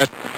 Yeah.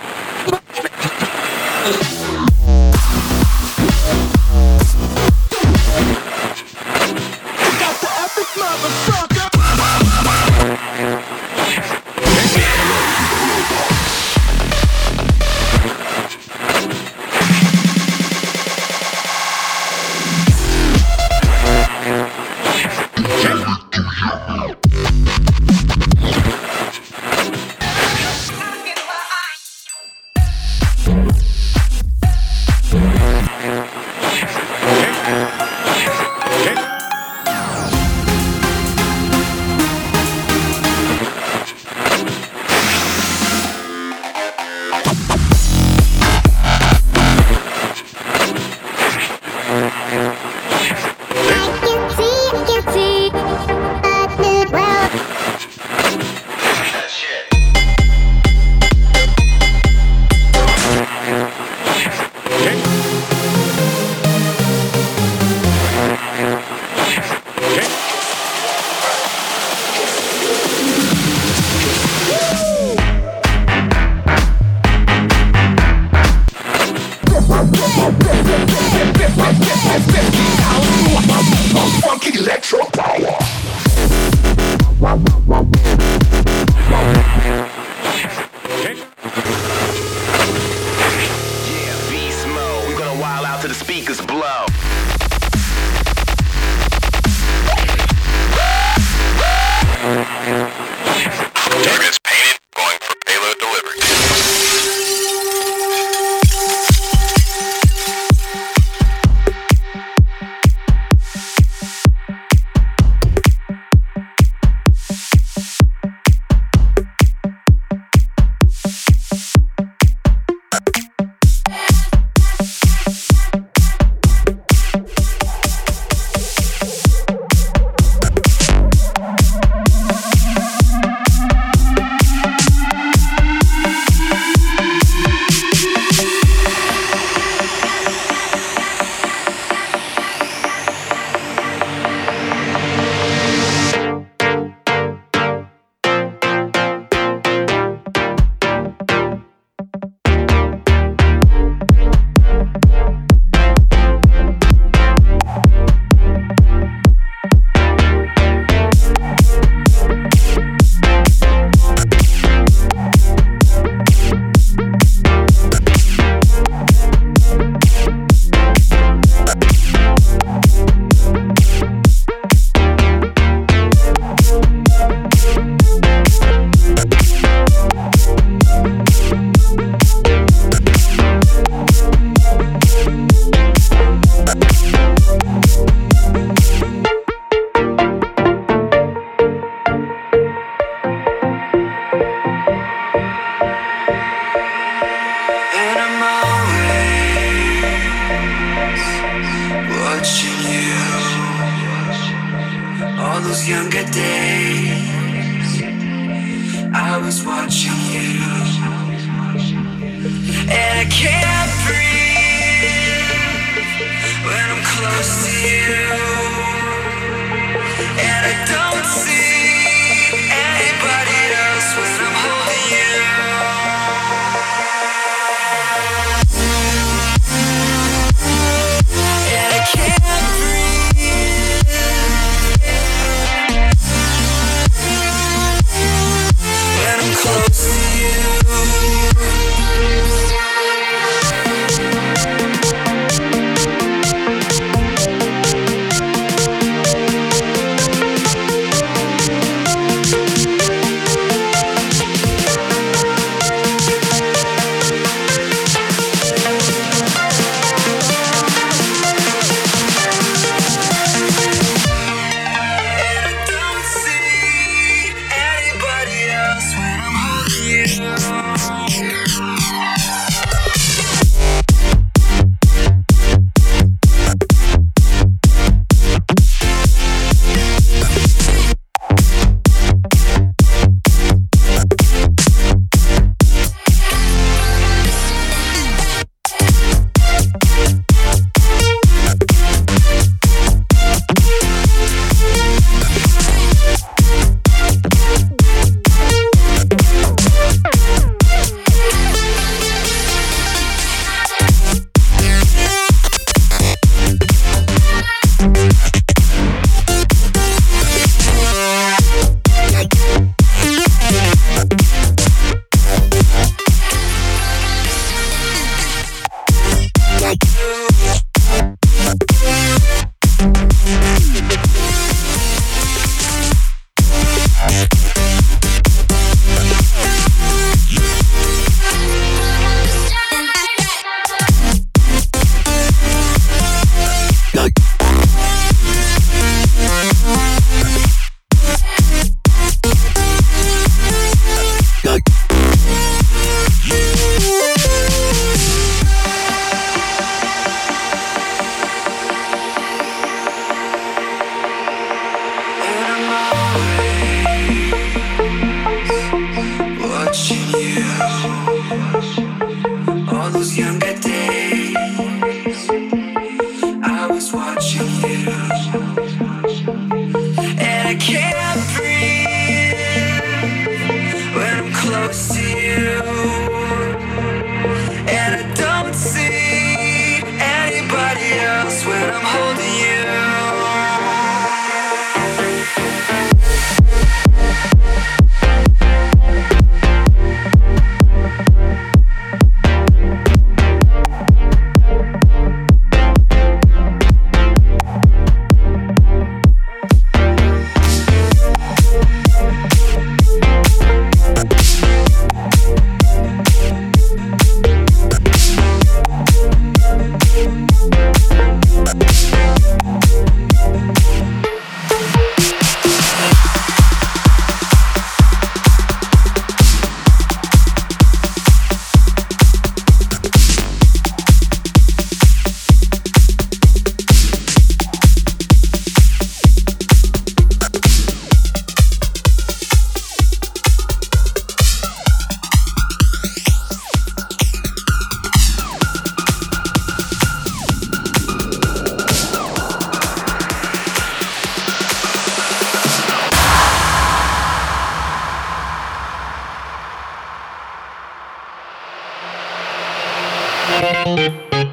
Música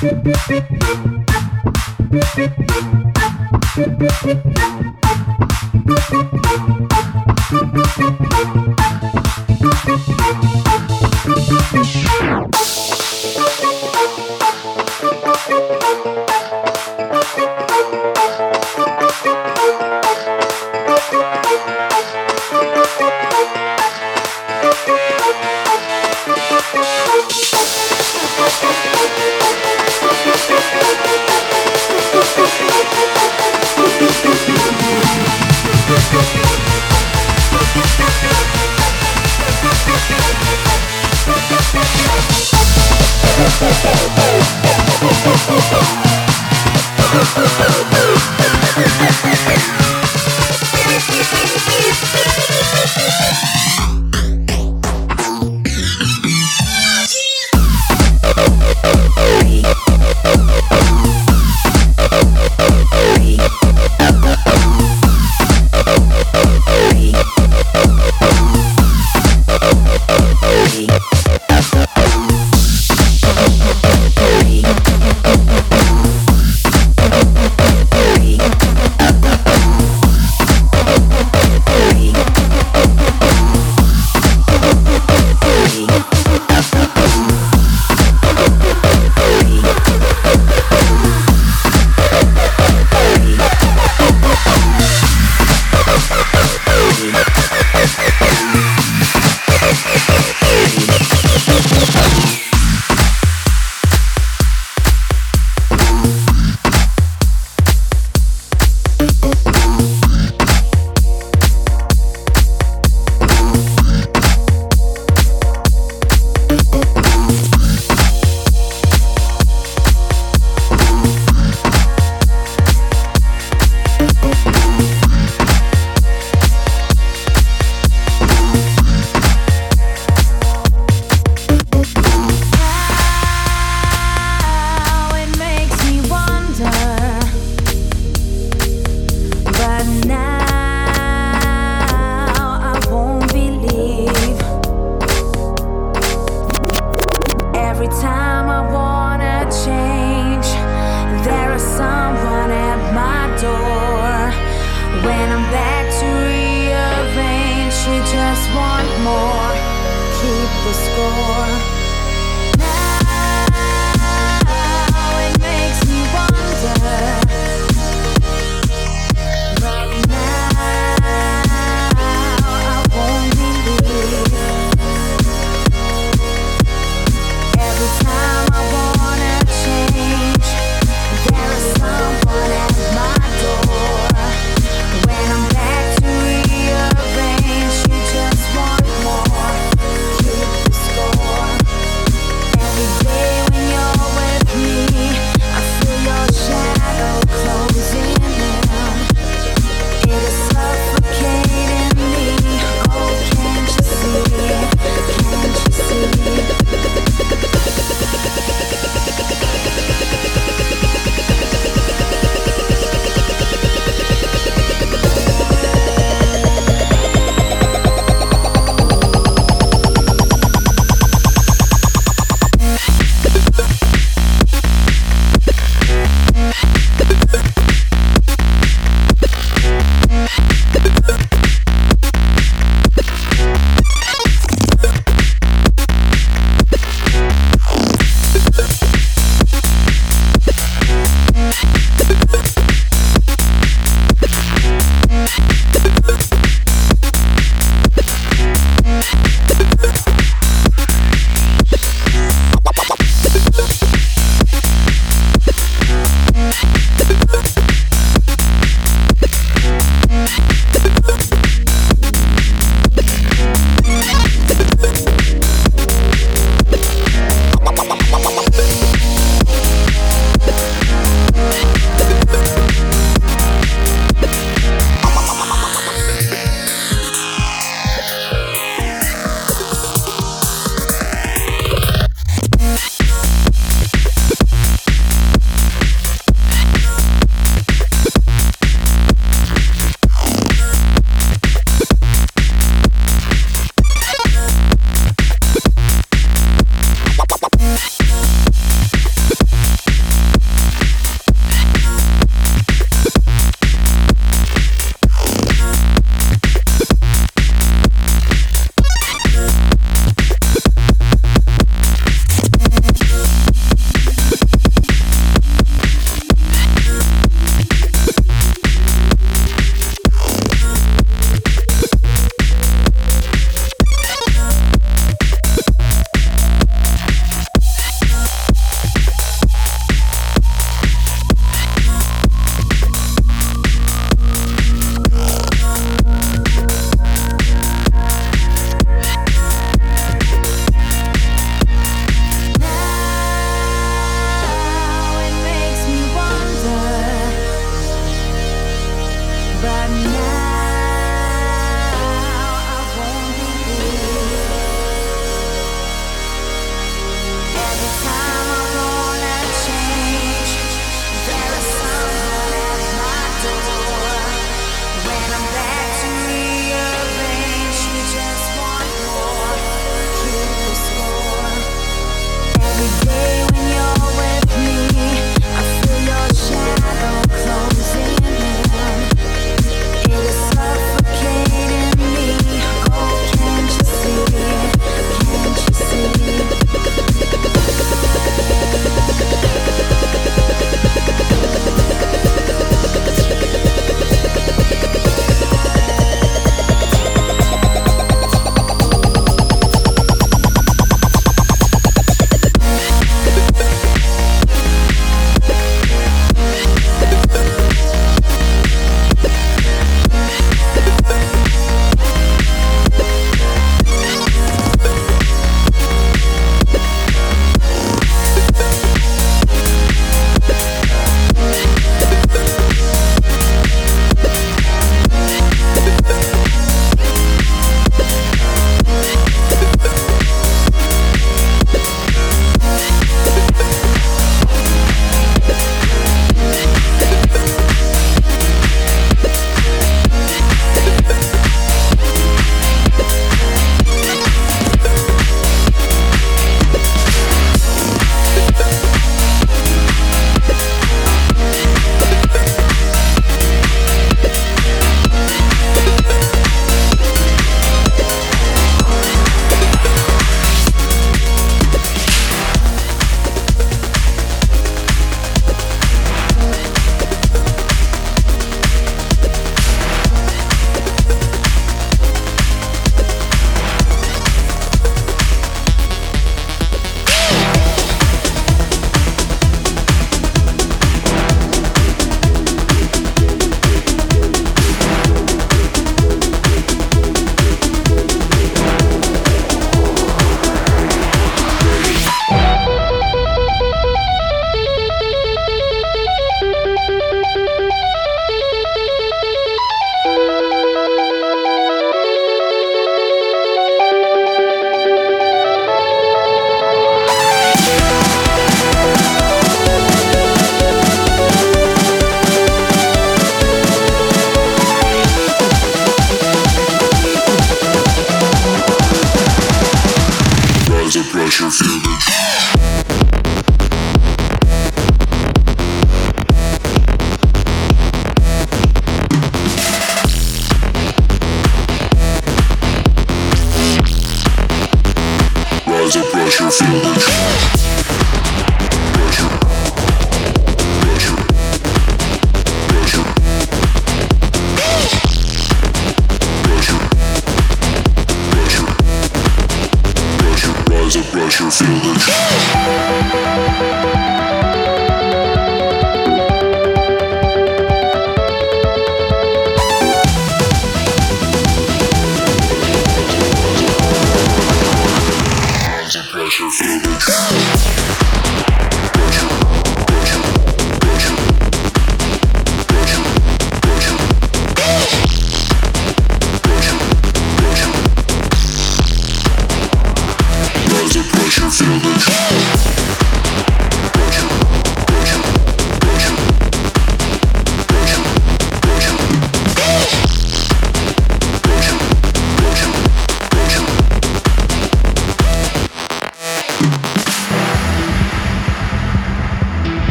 score.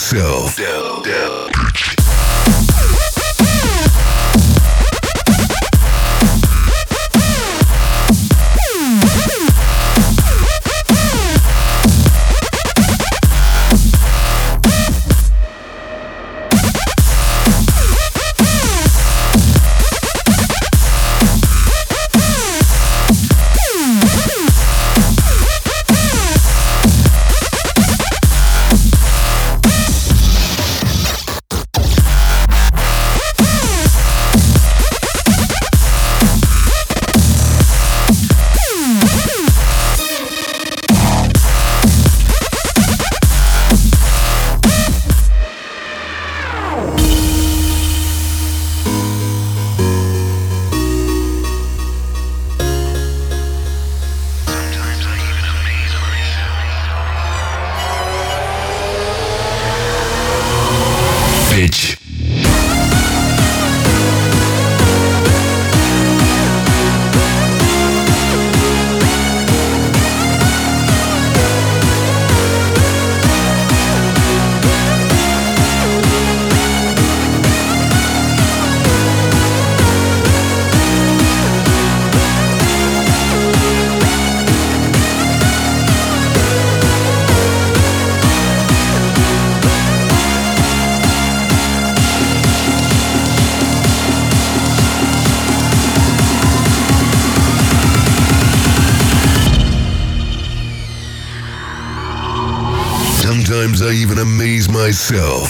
Amaze amaze